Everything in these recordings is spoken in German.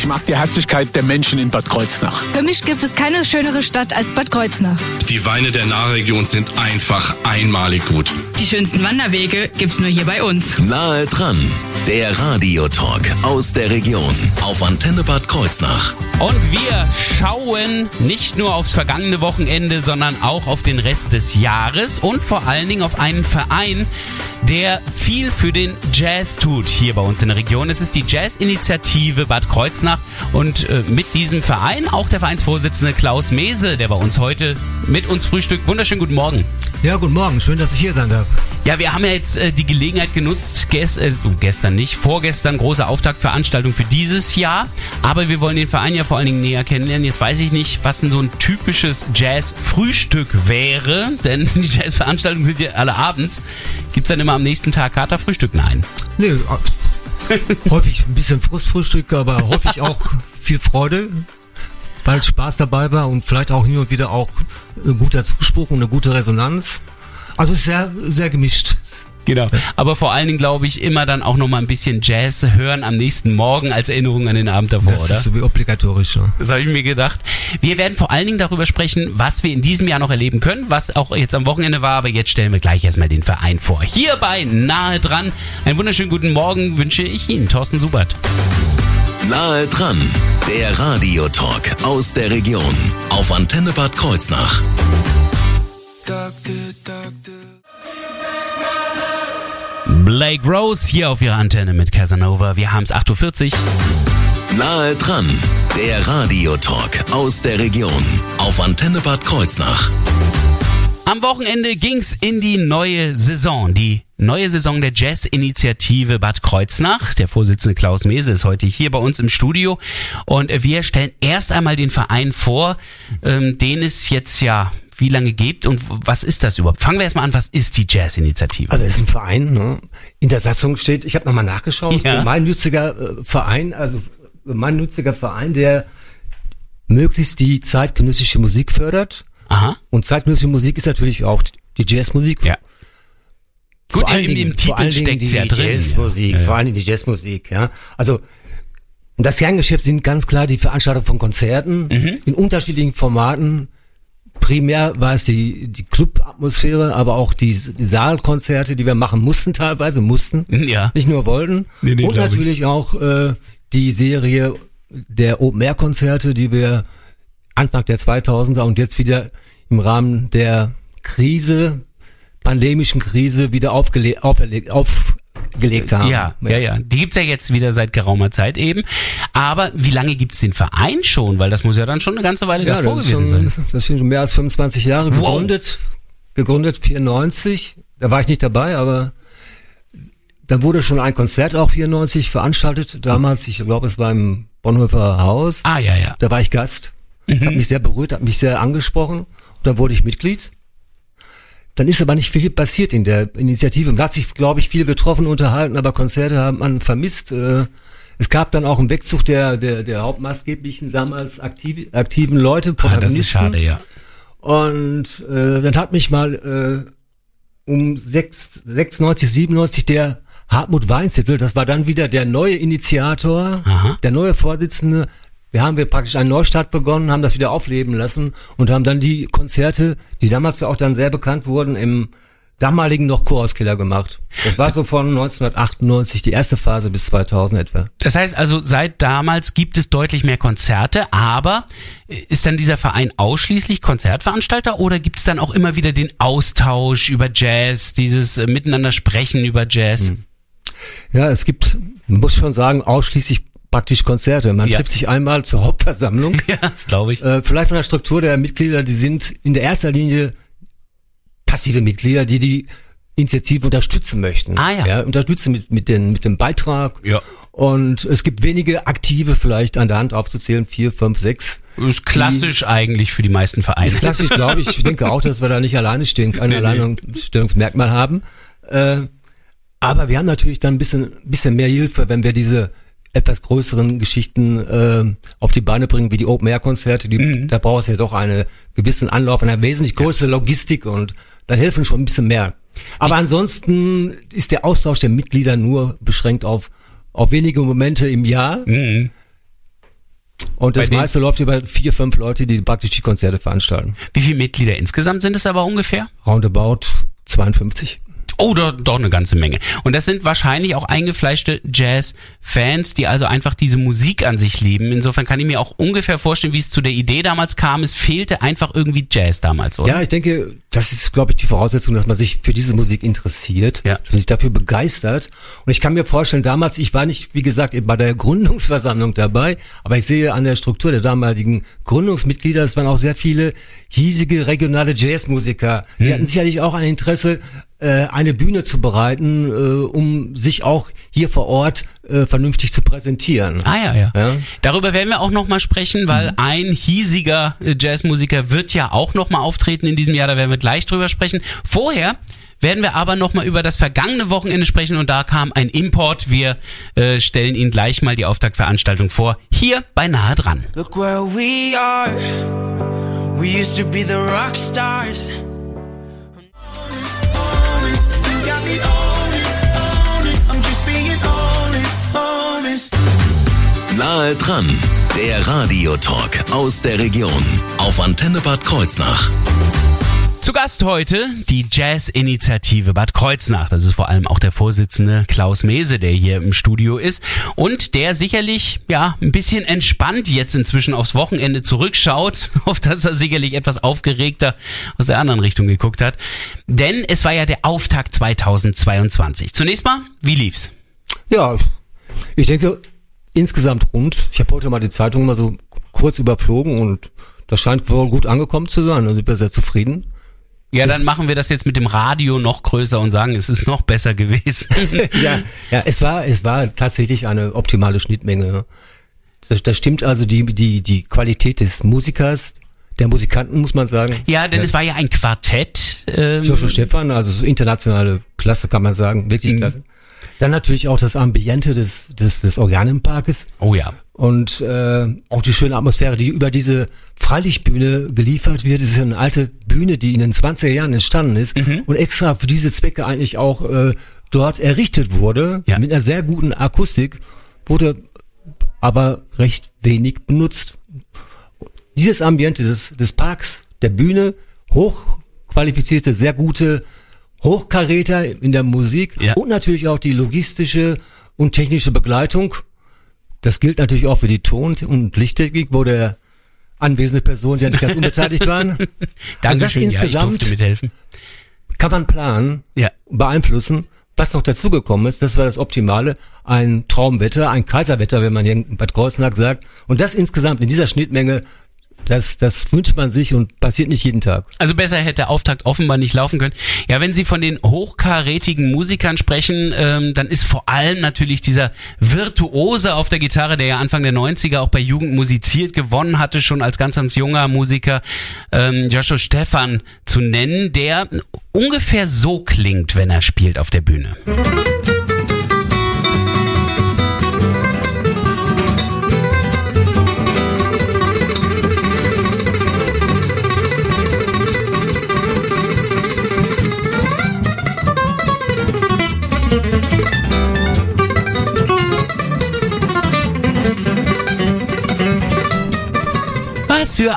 Ich mag die Herzlichkeit der Menschen in Bad Kreuznach. Für mich gibt es keine schönere Stadt als Bad Kreuznach. Die Weine der Nahregion sind einfach einmalig gut. Die schönsten Wanderwege gibt's nur hier bei uns. Nahe dran, der Radiotalk aus der Region auf Antenne Bad Kreuznach. Und wir schauen nicht nur aufs vergangene Wochenende, sondern auch auf den Rest des Jahres und vor allen Dingen auf einen Verein, der viel für den Jazz tut hier bei uns in der Region. Es ist die Jazz-Initiative Bad Kreuznach und äh, mit diesem Verein auch der Vereinsvorsitzende Klaus Mese, der bei uns heute mit uns frühstückt. Wunderschönen guten Morgen. Ja, guten Morgen. Schön, dass ich hier sein darf. Ja, wir haben ja jetzt äh, die Gelegenheit genutzt, gest äh, gestern nicht, vorgestern große Auftaktveranstaltung für dieses Jahr, aber wir wollen den Verein ja vor allen Dingen näher kennenlernen. Jetzt weiß ich nicht, was denn so ein typisches Jazz-Frühstück wäre, denn die Jazz-Veranstaltungen sind ja alle abends. Gibt's dann immer am nächsten Tag Katerfrühstück? Nein. Nee, häufig ein bisschen Frustfrühstück, aber häufig auch viel Freude, weil Spaß dabei war und vielleicht auch hin und wieder auch ein guter Zuspruch und eine gute Resonanz. Also sehr, sehr gemischt. Genau. Aber vor allen Dingen glaube ich immer dann auch nochmal ein bisschen Jazz hören am nächsten Morgen als Erinnerung an den Abend davor, Das oder? ist so wie obligatorisch. Ne? Das habe ich mir gedacht. Wir werden vor allen Dingen darüber sprechen, was wir in diesem Jahr noch erleben können, was auch jetzt am Wochenende war, aber jetzt stellen wir gleich erstmal den Verein vor. Hierbei nahe dran. Einen wunderschönen guten Morgen wünsche ich Ihnen, Thorsten Subert. Nahe dran, der Radiotalk aus der Region auf Antenne Bad Kreuznach. Blake Rose hier auf Ihrer Antenne mit Casanova. Wir haben es 8.40 Uhr. Nahe dran, der Radiotalk aus der Region auf Antenne Bad Kreuznach. Am Wochenende ging's in die neue Saison. Die neue Saison der Jazz-Initiative Bad Kreuznach. Der Vorsitzende Klaus Mese ist heute hier bei uns im Studio. Und wir stellen erst einmal den Verein vor, ähm, den es jetzt ja wie lange gibt und was ist das überhaupt? Fangen wir erstmal an, was ist die Jazz-Initiative? Also es ist ein Verein, ne? in der Satzung steht, ich habe nochmal nachgeschaut, Ja. gemeinnütziger äh, Verein, also gemeinnütziger Verein, der möglichst die zeitgenössische Musik fördert. Aha. Und zeitgenössische Musik ist natürlich auch die Jazzmusik. Ja. Gut, vor allen im, im Titel steckt's die ja drin. Jazzmusik, Ja, ja. vor Dingen die Jazzmusik, ja. Also und das Kerngeschäft sind ganz klar die Veranstaltung von Konzerten Mhm. in unterschiedlichen Formaten. Primär war es die, die Club-Atmosphäre, aber auch die, Saalkonzerte, die wir machen mussten teilweise, mussten, Ja. nicht nur wollten. Nee, nee, und glaub ich. natürlich auch äh, die Serie der Open-Air-Konzerte, die wir Anfang der 2000er und jetzt wieder im Rahmen der Krise, pandemischen Krise wieder aufgele auferlegt, aufgelegt haben. Ja, ja, ja. Die gibt's ja jetzt wieder seit geraumer Zeit eben. Aber wie lange gibt's den Verein schon? Weil das muss ja dann schon eine ganze Weile Ja, davor gewesen schon, sein. das sind schon mehr als 25 Jahre Wow. gegründet. Gegründet 94. Da war ich nicht dabei, aber dann wurde schon ein Konzert auch 94 veranstaltet. Damals, ich glaube, es war im Bonhoeffer Haus. Ah, ja, ja. Da war ich Gast. Das Mhm. hat mich sehr berührt, hat mich sehr angesprochen. Und dann wurde ich Mitglied. Dann ist aber nicht viel passiert in der Initiative. Man hat sich, glaube ich, viel getroffen, unterhalten, aber Konzerte hat man vermisst. Äh, Es gab dann auch einen Wegzug der, der, der hauptmaßgeblichen damals aktiv, aktiven Leute, Ah, das Protagonisten. ist schade, ja. Und äh, dann hat mich mal äh, um 6, 96, 97 der Hartmut Weinzettel, das war dann wieder der neue Initiator, Aha. der neue Vorsitzende. Wir haben wir praktisch einen Neustart begonnen, haben das wieder aufleben lassen und haben dann die Konzerte, die damals ja auch dann sehr bekannt wurden, im damaligen noch Chorauskiller gemacht. Das war so von 1998 die erste Phase bis 2000 etwa. Das heißt also, seit damals gibt es deutlich mehr Konzerte, aber ist dann dieser Verein ausschließlich Konzertveranstalter oder gibt es dann auch immer wieder den Austausch über Jazz, dieses äh, Miteinander sprechen über Jazz? Ja, es gibt, man muss schon sagen, ausschließlich praktisch Konzerte. Man Ja. trifft sich einmal zur Hauptversammlung. Ja, das glaube ich. Äh, vielleicht von der Struktur der Mitglieder, die sind in der erster Linie passive Mitglieder, die die Initiative unterstützen möchten. Ah, ja. ja unterstützen mit, mit, den, mit dem Beitrag. Ja. Und es gibt wenige Aktive vielleicht an der Hand aufzuzählen, vier, fünf, sechs. Ist klassisch eigentlich für die meisten Vereine. Ist klassisch, glaube ich. Ich denke auch, dass wir da nicht alleine stehen, kein Nee, nee. Alleinstellungsmerkmal haben. Äh, aber wir haben natürlich dann ein bisschen, bisschen mehr Hilfe, wenn wir diese etwas größeren Geschichten äh, auf die Beine bringen, wie die Open-Air-Konzerte. Die, Mhm. Da braucht es ja doch einen gewissen Anlauf, eine wesentlich größere Logistik und dann helfen schon ein bisschen mehr. Aber ansonsten ist der Austausch der Mitglieder nur beschränkt auf, auf wenige Momente im Jahr. Mhm. Und das meiste läuft über vier, fünf Leute, die praktisch die Konzerte veranstalten. Wie viele Mitglieder insgesamt sind es aber ungefähr? Roundabout 52. Oh, doch, doch eine ganze Menge. Und das sind wahrscheinlich auch eingefleischte Jazz-Fans, die also einfach diese Musik an sich lieben. Insofern kann ich mir auch ungefähr vorstellen, wie es zu der Idee damals kam. Es fehlte einfach irgendwie Jazz damals, oder? Ja, ich denke, das ist, glaube ich, die Voraussetzung, dass man sich für diese Musik interessiert, Ja. dass man sich dafür begeistert. Und ich kann mir vorstellen, damals, ich war nicht, wie gesagt, bei der Gründungsversammlung dabei, aber ich sehe an der Struktur der damaligen Gründungsmitglieder, es waren auch sehr viele hiesige regionale Jazzmusiker. Die Hm. hatten sicherlich auch ein Interesse, äh, eine Bühne zu bereiten, äh, um sich auch hier vor Ort äh, vernünftig zu präsentieren. Ah ja, ja, Ja. Darüber werden wir auch noch mal sprechen, weil ein hiesiger äh, Jazzmusiker wird ja auch noch mal auftreten in diesem Jahr. Da werden wir gleich drüber sprechen. Vorher werden wir aber noch mal über das vergangene Wochenende sprechen und da kam ein Import. Wir äh, stellen Ihnen gleich mal die Auftaktveranstaltung vor. Hier bei Nahe dran. Look where we are. We used to be the rock stars. Nahe dran, der Radiotalk aus der Region auf Antenne Bad Kreuznach. Zu Gast heute die Jazz-Initiative Bad Kreuznach. Das ist vor allem auch der Vorsitzende Klaus Mese, der hier im Studio ist und der sicherlich ja ein bisschen entspannt jetzt inzwischen aufs Wochenende zurückschaut, auf das er sicherlich etwas aufgeregter aus der anderen Richtung geguckt hat. Denn es war ja der Auftakt 2022. Zunächst mal, wie lief's? Ja, ich denke insgesamt rund. Ich habe heute mal die Zeitung mal so kurz überflogen und das scheint wohl gut angekommen zu sein. Da sind wir sehr zufrieden. Ja, dann machen wir das jetzt mit dem Radio noch größer und sagen, es ist noch besser gewesen. ja, ja, es war, es war tatsächlich eine optimale Schnittmenge. Das, das stimmt also die, die, die Qualität des Musikers, der Musikanten, muss man sagen. Ja, denn es war ja ein Quartett. Ähm, Joshua Stefan, also so internationale Klasse kann man sagen, wirklich klasse. Dann natürlich auch das Ambiente des, des, des Organenparkes. oh ja. und äh, auch die schöne Atmosphäre, die über diese Freilichtbühne geliefert wird. Das ist eine alte Bühne, die in den 20er Jahren entstanden ist und extra für diese Zwecke eigentlich auch äh, dort errichtet wurde, Ja. mit einer sehr guten Akustik, wurde aber recht wenig benutzt. Dieses Ambiente des, des Parks, der Bühne, hochqualifizierte, sehr gute Hochkaräter in der Musik Ja. und natürlich auch die logistische und technische Begleitung. Das gilt natürlich auch für die Ton- und Lichttechnik, wo der anwesende Personen, die ja nicht ganz unbeteiligt waren. Also das ja, insgesamt durfte mithelfen. kann man planen, Ja. beeinflussen. Was noch dazugekommen ist, das war das Optimale, ein Traumwetter, ein Kaiserwetter, wenn man hier in Bad Kreuznach sagt. Und das insgesamt in dieser Schnittmenge, das, das wünscht man sich und passiert nicht jeden Tag. Also besser hätte der Auftakt offenbar nicht laufen können. Ja, wenn Sie von den hochkarätigen Musikern sprechen, ähm, dann ist vor allem natürlich dieser Virtuose auf der Gitarre, der ja Anfang der 90er auch bei Jugend musiziert gewonnen hatte, schon als ganz, ganz junger Musiker, ähm, Joshua Stefan zu nennen, der ungefähr so klingt, wenn er spielt auf der Bühne. Was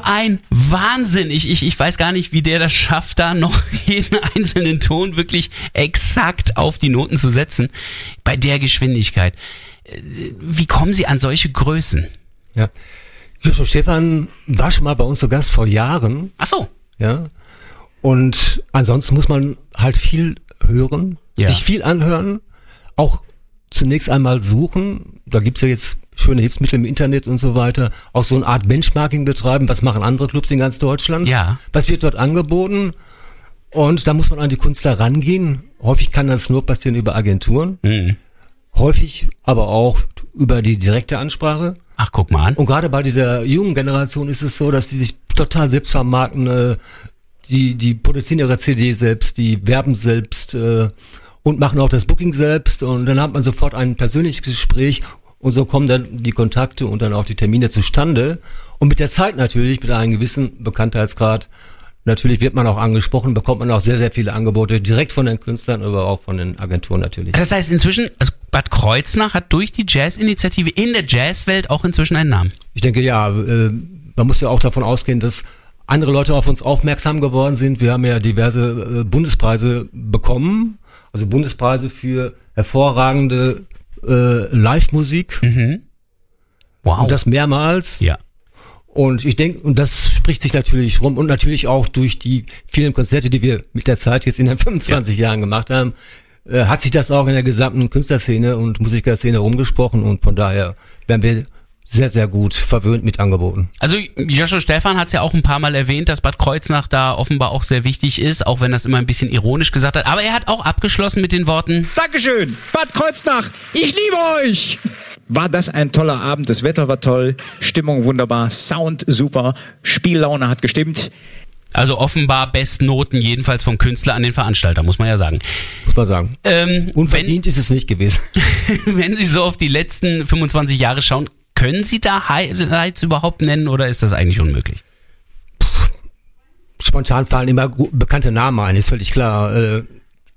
für ein Wahnsinn. Ich, ich, ich weiß gar nicht, wie der das schafft, da noch jeden einzelnen Ton wirklich exakt auf die Noten zu setzen. Bei der Geschwindigkeit. Äh, Wie kommen Sie an solche Größen? Ja. Joshua Stefan war schon mal bei uns zu Gast vor Jahren. Ach so. Ja. Und ansonsten muss man halt viel hören, Ja. sich viel anhören, auch zunächst einmal suchen. Da gibt's ja jetzt schöne Hilfsmittel im Internet und so weiter. Auch so eine Art Benchmarking betreiben. Was machen andere Clubs in ganz Deutschland? Ja. Was wird dort angeboten? Und da muss man an die Künstler rangehen. Häufig kann das nur passieren über Agenturen. Mhm. Häufig aber auch über die direkte Ansprache. Ach, guck mal an. Und gerade bei dieser jungen Generation ist es so, dass die sich total selbst vermarkten, äh, die, die produzieren ihre CD selbst, die werben selbst äh, und machen auch das Booking selbst und dann hat man sofort ein persönliches Gespräch und so kommen dann die Kontakte und dann auch die Termine zustande. Und mit der Zeit natürlich, mit einem gewissen Bekanntheitsgrad, natürlich wird man auch angesprochen, bekommt man auch sehr, sehr viele Angebote direkt von den Künstlern, aber auch von den Agenturen natürlich. Das heißt, inzwischen, also Bad Kreuznach hat durch die Jazz-Initiative in der Jazzwelt auch inzwischen einen Namen. Ich denke, ja, äh, man muss ja auch davon ausgehen, dass andere Leute auf uns aufmerksam geworden sind. Wir haben ja diverse äh, Bundespreise bekommen, also Bundespreise für hervorragende äh, Live-Musik Wow. und das mehrmals. ja. Und ich denke, und das spricht sich natürlich rum und natürlich auch durch die vielen Konzerte, die wir mit der Zeit jetzt in den 25 Jahren gemacht haben, äh, hat sich das auch in der gesamten Künstlerszene und Musikerszene rumgesprochen und von daher werden wir sehr, sehr gut verwöhnt mit Angeboten. Also Joshua Stefan hat es ja auch ein paar Mal erwähnt, dass Bad Kreuznach da offenbar auch sehr wichtig ist, auch wenn das immer ein bisschen ironisch gesagt hat. Aber er hat auch abgeschlossen mit den Worten, Dankeschön, Bad Kreuznach, ich liebe euch! War das ein toller Abend, das Wetter war toll, Stimmung wunderbar, Sound super, Spiellaune hat gestimmt. also offenbar Bestnoten jedenfalls vom Künstler an den Veranstalter, muss man ja sagen. Muss man sagen. Ähm, Unverdient ist es nicht gewesen. wenn, wenn Sie so auf die letzten 25 Jahre schauen, können Sie da Highlights überhaupt nennen oder ist das eigentlich unmöglich? Spontan fallen immer bekannte Namen ein, ist völlig klar. Äh,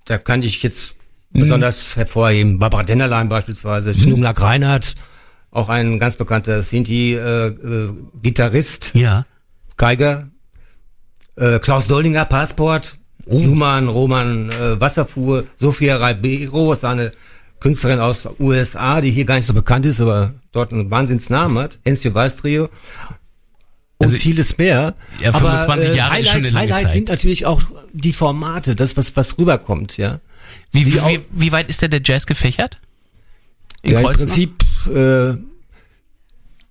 da kann ich jetzt besonders hervorheben. Barbara Dennerlein beispielsweise, Schnumlack Reinhardt, auch ein ganz bekannter Sinti-Gitarrist, Ja. Geiger, äh, Klaus Doldinger, Passport, Human, Roman äh, Wasserfuhr, Sophia Ribeiro, ist eine Künstlerin aus USA, die hier gar nicht so bekannt ist, aber dort einen Wahnsinnsnamen hat, Enzio Weiß Trio. Und Also- vieles mehr. Ja, 25 Jahre Highlights, ist schon eine lange Highlights Zeit. sind natürlich auch die Formate, das, was, was rüberkommt, ja. Wie, Wie wie, wie, weit ist denn der Jazz gefächert? In ja, im? Prinzip äh,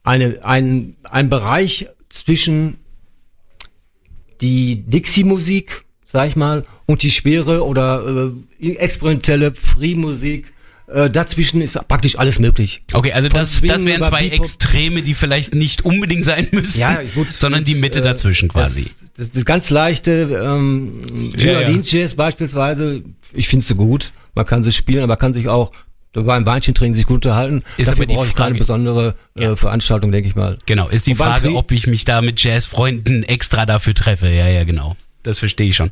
eine, ein, ein Bereich zwischen die Dixie-Musik, sag ich mal, und die schwere oder äh, experimentelle Free-Musik. Äh, dazwischen ist praktisch alles möglich. Okay, also Von das, Swing das wären zwei Bebop. Extreme, die vielleicht nicht unbedingt sein müssen, Ja, gut. sondern die Mitte Äh, dazwischen quasi. Das, das, das ganz leichte ähm, Ja, ja. Jazz beispielsweise, ich finde sie gut. Man kann sie spielen, aber man kann sich auch beim Weinchen trinken sich gut unterhalten. Ist Dafür brauche ich keine besondere äh, Veranstaltung, denke ich mal. Genau, ist die Frage, Pri- ob ich mich da mit Jazzfreunden extra dafür treffe. Ja, ja, genau. Das verstehe ich schon.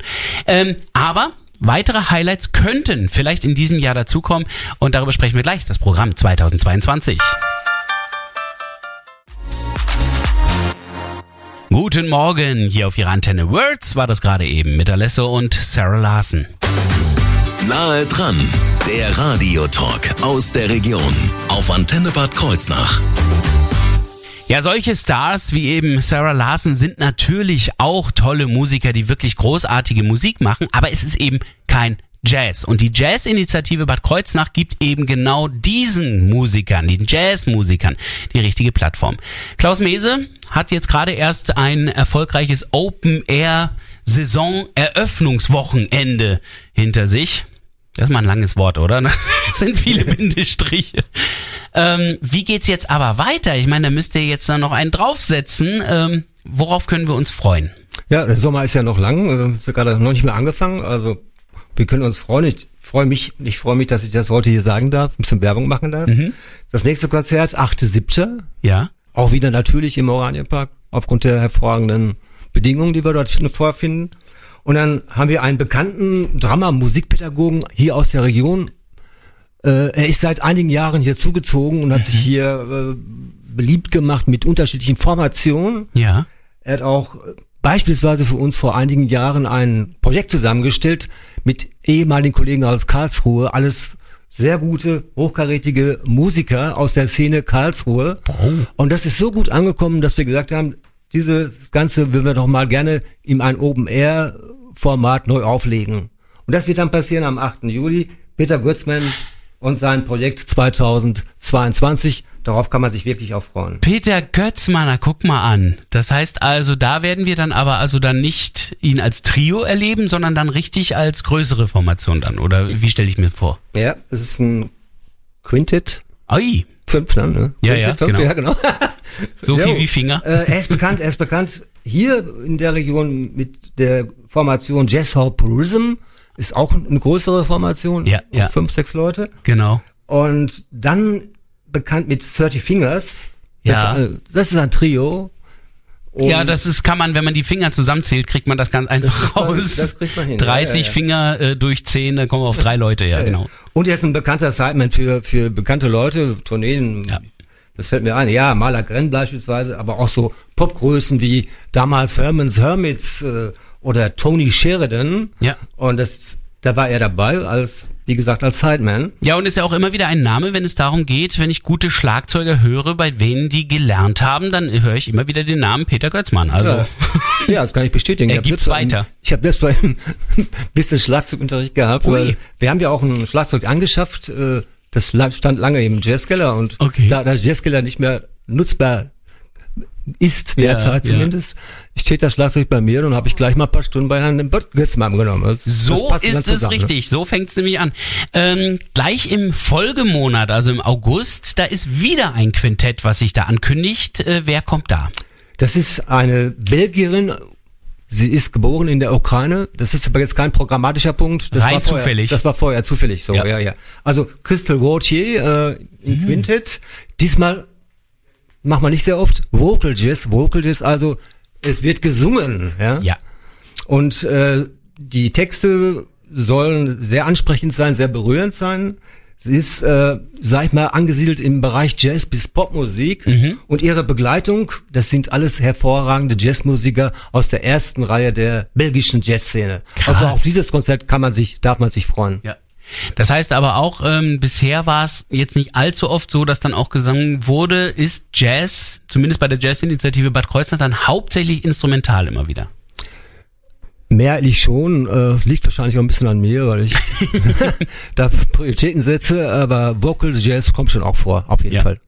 Ähm, aber weitere Highlights könnten vielleicht in diesem Jahr dazukommen und darüber sprechen wir gleich, das Programm 2022. Guten Morgen, hier auf Ihrer Antenne Words war das gerade eben mit Alesso und Sarah Larson. Nahe dran, der Radiotalk aus der Region auf Antenne Bad Kreuznach. Ja, solche Stars wie eben Sarah Larson sind natürlich auch tolle Musiker, die wirklich großartige Musik machen, aber es ist eben kein Jazz. Und die Jazz-Initiative Bad Kreuznach gibt eben genau diesen Musikern, den Jazzmusikern, die richtige Plattform. Klaus Mese hat jetzt gerade erst ein erfolgreiches Open-Air-Saison-Eröffnungswochenende hinter sich. Das ist mal ein langes Wort, oder? Das sind viele Bindestriche. Ähm, wie geht's jetzt aber weiter? Ich meine, da müsst ihr jetzt dann noch einen draufsetzen. Ähm, worauf können wir uns freuen? Ja, der Sommer ist ja noch lang, äh, ist ja gerade noch nicht mehr angefangen, also wir können uns freuen. Ich freue mich, ich freue mich, dass ich das heute hier sagen darf, ein bisschen Werbung machen darf. Das nächste Konzert, 8.7., Ja? auch wieder natürlich im Oranienpark, aufgrund der hervorragenden Bedingungen, die wir dort vorfinden. Und dann haben wir einen bekannten Drama, Musikpädagogen hier aus der Region. Äh, er ist seit einigen Jahren hier zugezogen und hat sich hier äh, beliebt gemacht mit unterschiedlichen Formationen. Ja. Er hat auch äh, beispielsweise für uns vor einigen Jahren ein Projekt zusammengestellt mit ehemaligen Kollegen aus Karlsruhe, alles sehr gute, hochkarätige Musiker aus der Szene Karlsruhe. Und das ist so gut angekommen, dass wir gesagt haben, dieses Ganze würden wir doch mal gerne in ein Open-Air-Format neu auflegen. Und das wird dann passieren am 8. Juli. Peter Götzmann und sein Projekt 2022. Darauf kann man sich wirklich auch freuen. Peter Götzmanner, guck mal an. Das heißt also, da werden wir dann aber also dann nicht ihn als Trio erleben, sondern dann richtig als größere Formation dann. Oder wie stelle ich mir vor? Ja, es ist ein Quintet. Oi, Fünf dann, ne? Ja, Quintet, ja, fünf, genau. ja, genau. so viel wie Finger. Äh, er ist bekannt, er ist bekannt hier in der Region mit der Formation Jazz Hall Purism. Ist auch eine größere Formation. Ja, ja. Fünf, sechs Leute. Genau. Und dann bekannt mit 30 Fingers. Das, Ja. äh, das ist ein Trio. Und ja, das ist, kann man, wenn man die Finger zusammenzählt, kriegt man das ganz einfach man- raus. das kriegt man hin, 30 ja, ja, ja. Finger äh, durch 10, dann kommen wir auf drei Leute, ja, genau. Und er ist ein bekannter Sideman für, für bekannte Leute, Tourneen. Ja. Das fällt mir ein. Ja, Maler Grenn beispielsweise, aber auch so Popgrößen wie damals Herman's Hermits äh, oder Tony Sheridan. Ja. Und das, da war er dabei als, wie gesagt, als Sideman. Ja, und ist ja auch immer wieder ein Name, wenn es darum geht, wenn ich gute Schlagzeuger höre, bei denen die gelernt haben, dann höre ich immer wieder den Namen Peter Götzmann. Also, Ja. Ja, das kann ich bestätigen. Er Ich hab gibt's weiter. Ich habe selbst bei ein bisschen Schlagzeugunterricht gehabt, Ui. weil wir haben ja auch ein Schlagzeug angeschafft, äh, das stand lange im Jazzkeller und Okay. da der Jazzkeller nicht mehr nutzbar ist, Ja, derzeit ja. zumindest, steht das Schlagzeug bei mir und habe ich gleich mal ein paar Stunden bei Herrn Götzmann genommen. Das- das So ist es ne? richtig, so fängt es nämlich an. Ähm, gleich im Folgemonat, also im August, da ist wieder ein Quintett, was sich da ankündigt. Äh, wer kommt da? Das ist eine Belgierin. Sie ist geboren in der Ukraine. Das ist aber jetzt kein programmatischer Punkt. Das Rein war vorher, zufällig. Das war vorher zufällig so. Ja. Ja, ja. Also Crystal Gauthier äh, im Quintett. Diesmal machen wir nicht sehr oft Vocal Jazz. Vocal Jazz, also es wird gesungen. Ja. Ja. Und äh, die Texte sollen sehr ansprechend sein, sehr berührend sein. Sie ist, äh, sag ich mal, angesiedelt im Bereich Jazz bis Popmusik. Und ihre Begleitung, das sind alles hervorragende Jazzmusiker aus der ersten Reihe der belgischen Jazzszene. Krass. Also auf dieses Konzert kann man sich, darf man sich freuen. Ja. Das heißt aber auch, ähm, bisher war es jetzt nicht allzu oft so, dass dann auch gesungen wurde, ist Jazz, zumindest bei der Jazzinitiative Bad Kreuznach, dann hauptsächlich instrumental immer wieder. Mehrheitlich schon, äh, liegt wahrscheinlich auch ein bisschen an mir, weil ich da Prioritäten setze, aber Vocal Jazz kommt schon auch vor, auf jeden Ja. Fall.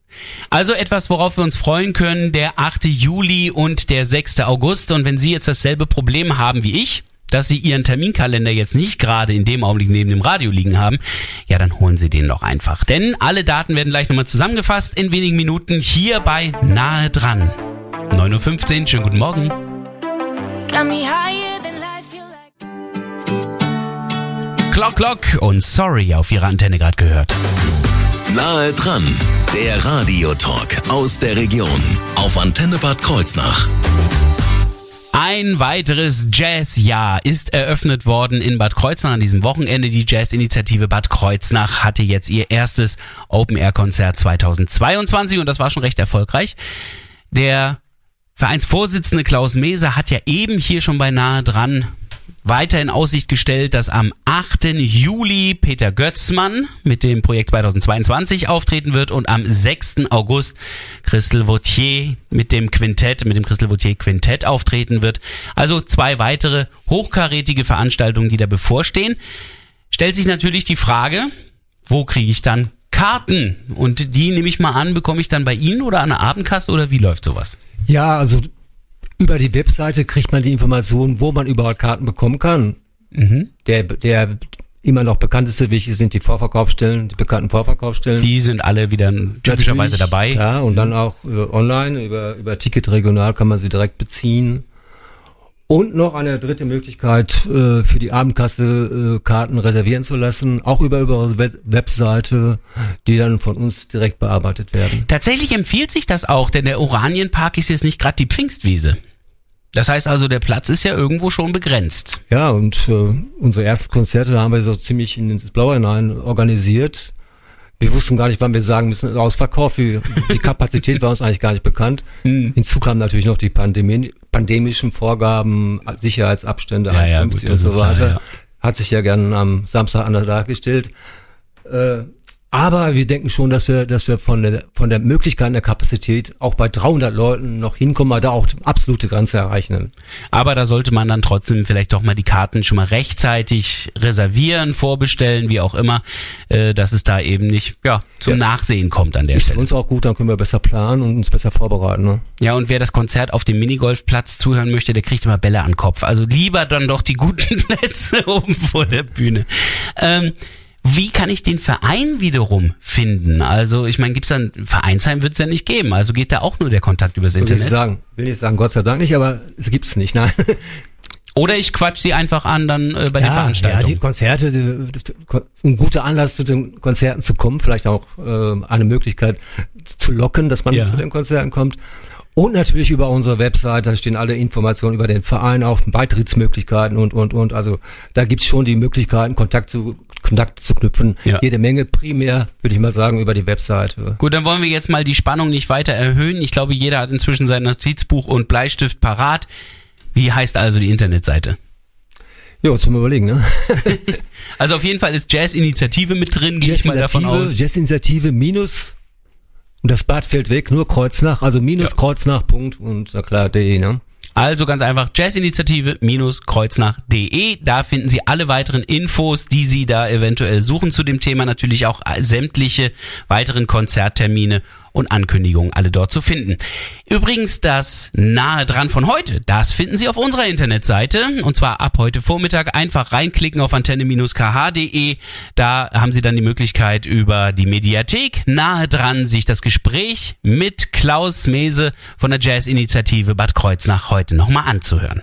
Also etwas, worauf wir uns freuen können, der 8. Juli und der 6. August. Und wenn Sie jetzt dasselbe Problem haben wie ich, dass Sie Ihren Terminkalender jetzt nicht gerade in dem Augenblick neben dem Radio liegen haben, ja, dann holen Sie den doch einfach. Denn alle Daten werden gleich nochmal zusammengefasst in wenigen Minuten hier bei Nahe dran. 9.15 Uhr, schönen guten Morgen. Clock Clock und Sorry auf Ihrer Antenne gerade gehört. Nahe dran, der Radiotalk aus der Region auf Antenne Bad Kreuznach. Ein weiteres Jazzjahr ist eröffnet worden in Bad Kreuznach an diesem Wochenende. Die Jazzinitiative Bad Kreuznach hatte jetzt ihr erstes Open-Air-Konzert 2022 und das war schon recht erfolgreich. Der Vereinsvorsitzende Klaus Meser hat ja eben hier schon beinahe dran weiter in Aussicht gestellt, dass am 8. Juli Peter Götzmann mit dem Projekt 2022 auftreten wird und am 6. August Christel Vautier mit dem Quintett, mit dem Christel Vautier Quintett auftreten wird. Also zwei weitere hochkarätige Veranstaltungen, die da bevorstehen. Stellt sich natürlich die Frage, wo kriege ich dann Karten? Und die nehme ich mal an, bekomme ich dann bei Ihnen oder an der Abendkasse oder wie läuft sowas? Ja, also über die Webseite kriegt man die Information, wo man überall Karten bekommen kann. Mhm. Der, der immer noch bekannteste Weg sind die Vorverkaufsstellen, die bekannten Vorverkaufsstellen. Die sind alle wieder typischerweise dabei. Ja, und dann auch äh, online, über, über Ticket regional kann man sie direkt beziehen. Und noch eine dritte Möglichkeit, äh, für die Abendkasse äh, Karten reservieren zu lassen, auch über, über unsere Web Webseite, die dann von uns direkt bearbeitet werden. Tatsächlich empfiehlt sich das auch, denn der Oranienpark ist jetzt nicht gerade die Pfingstwiese. Das heißt also, der Platz ist ja irgendwo schon begrenzt. Ja, und äh, unsere ersten Konzerte haben wir so ziemlich in ins Blaue hinein organisiert. Wir wussten gar nicht, wann wir sagen müssen, ausverkauft. Die, die Kapazität war uns eigentlich gar nicht bekannt. Hm. Hinzu kamen natürlich noch die Pandemie, pandemischen Vorgaben, Sicherheitsabstände, Ja, ja, 1,50 gut, und so weiter. ja. Hat sich ja gern am Samstag anders dargestellt. Äh, aber wir denken schon, dass wir, dass wir von der, von der Möglichkeit der Kapazität auch bei 300 Leuten noch hinkommen, weil da auch die absolute Grenze erreichen. Aber da sollte man dann trotzdem vielleicht doch mal die Karten schon mal rechtzeitig reservieren, vorbestellen, wie auch immer, äh, dass es da eben nicht ja, zum Ja. Nachsehen kommt an der Ist für Stelle. uns auch gut, dann können wir besser planen und uns besser vorbereiten. Ne? Ja, und wer das Konzert auf dem Minigolfplatz zuhören möchte, der kriegt immer Bälle an den Kopf. Also lieber dann doch die guten Plätze oben vor der Bühne. Ähm, wie kann ich den Verein wiederum finden? Also ich meine, gibt's dann Vereinsheim wird's ja nicht geben. Also geht da auch nur der Kontakt übers Will ich Internet. sagen, will ich sagen, Gott sei Dank nicht, aber es gibt's nicht. Nein. Oder ich quatsch sie einfach an dann äh, bei den ja, Veranstaltungen. die Konzerte, die, die, ein guter Anlass zu den Konzerten zu kommen, vielleicht auch äh, eine Möglichkeit zu locken, dass man Ja. zu den Konzerten kommt. Und natürlich über unsere Website, da stehen alle Informationen über den Verein, auch Beitrittsmöglichkeiten und, und, und. Also da gibt's schon die Möglichkeiten, Kontakt zu, Kontakt zu knüpfen. Ja. Jede Menge, primär, würde ich mal sagen, über die Website. Gut, dann wollen wir jetzt mal die Spannung nicht weiter erhöhen. Ich glaube, jeder hat inzwischen sein Notizbuch und Bleistift parat. Wie heißt also die Internetseite? Jo, jetzt wollen wir überlegen, ne? Also auf jeden Fall ist Jazz-Initiative mit drin, gehe ich mal davon aus. Jazzinitiative minus, und das Bad fällt weg, nur Kreuznach, also minus Ja. Kreuznach, Punkt, und na klar, de, ne? Also ganz einfach jazzinitiative-kreuznach.de. Da finden Sie alle weiteren Infos, die Sie da eventuell suchen zu dem Thema. Natürlich auch sämtliche weiteren Konzerttermine und Ankündigungen alle dort zu finden. Übrigens das nahe dran von heute, das finden Sie auf unserer Internetseite und zwar ab heute Vormittag einfach reinklicken auf antenne-kh.de. Da haben Sie dann die Möglichkeit über die Mediathek nahe dran sich das Gespräch mit Klaus Mese von der Jazz-Initiative Bad Kreuznach heute nochmal anzuhören.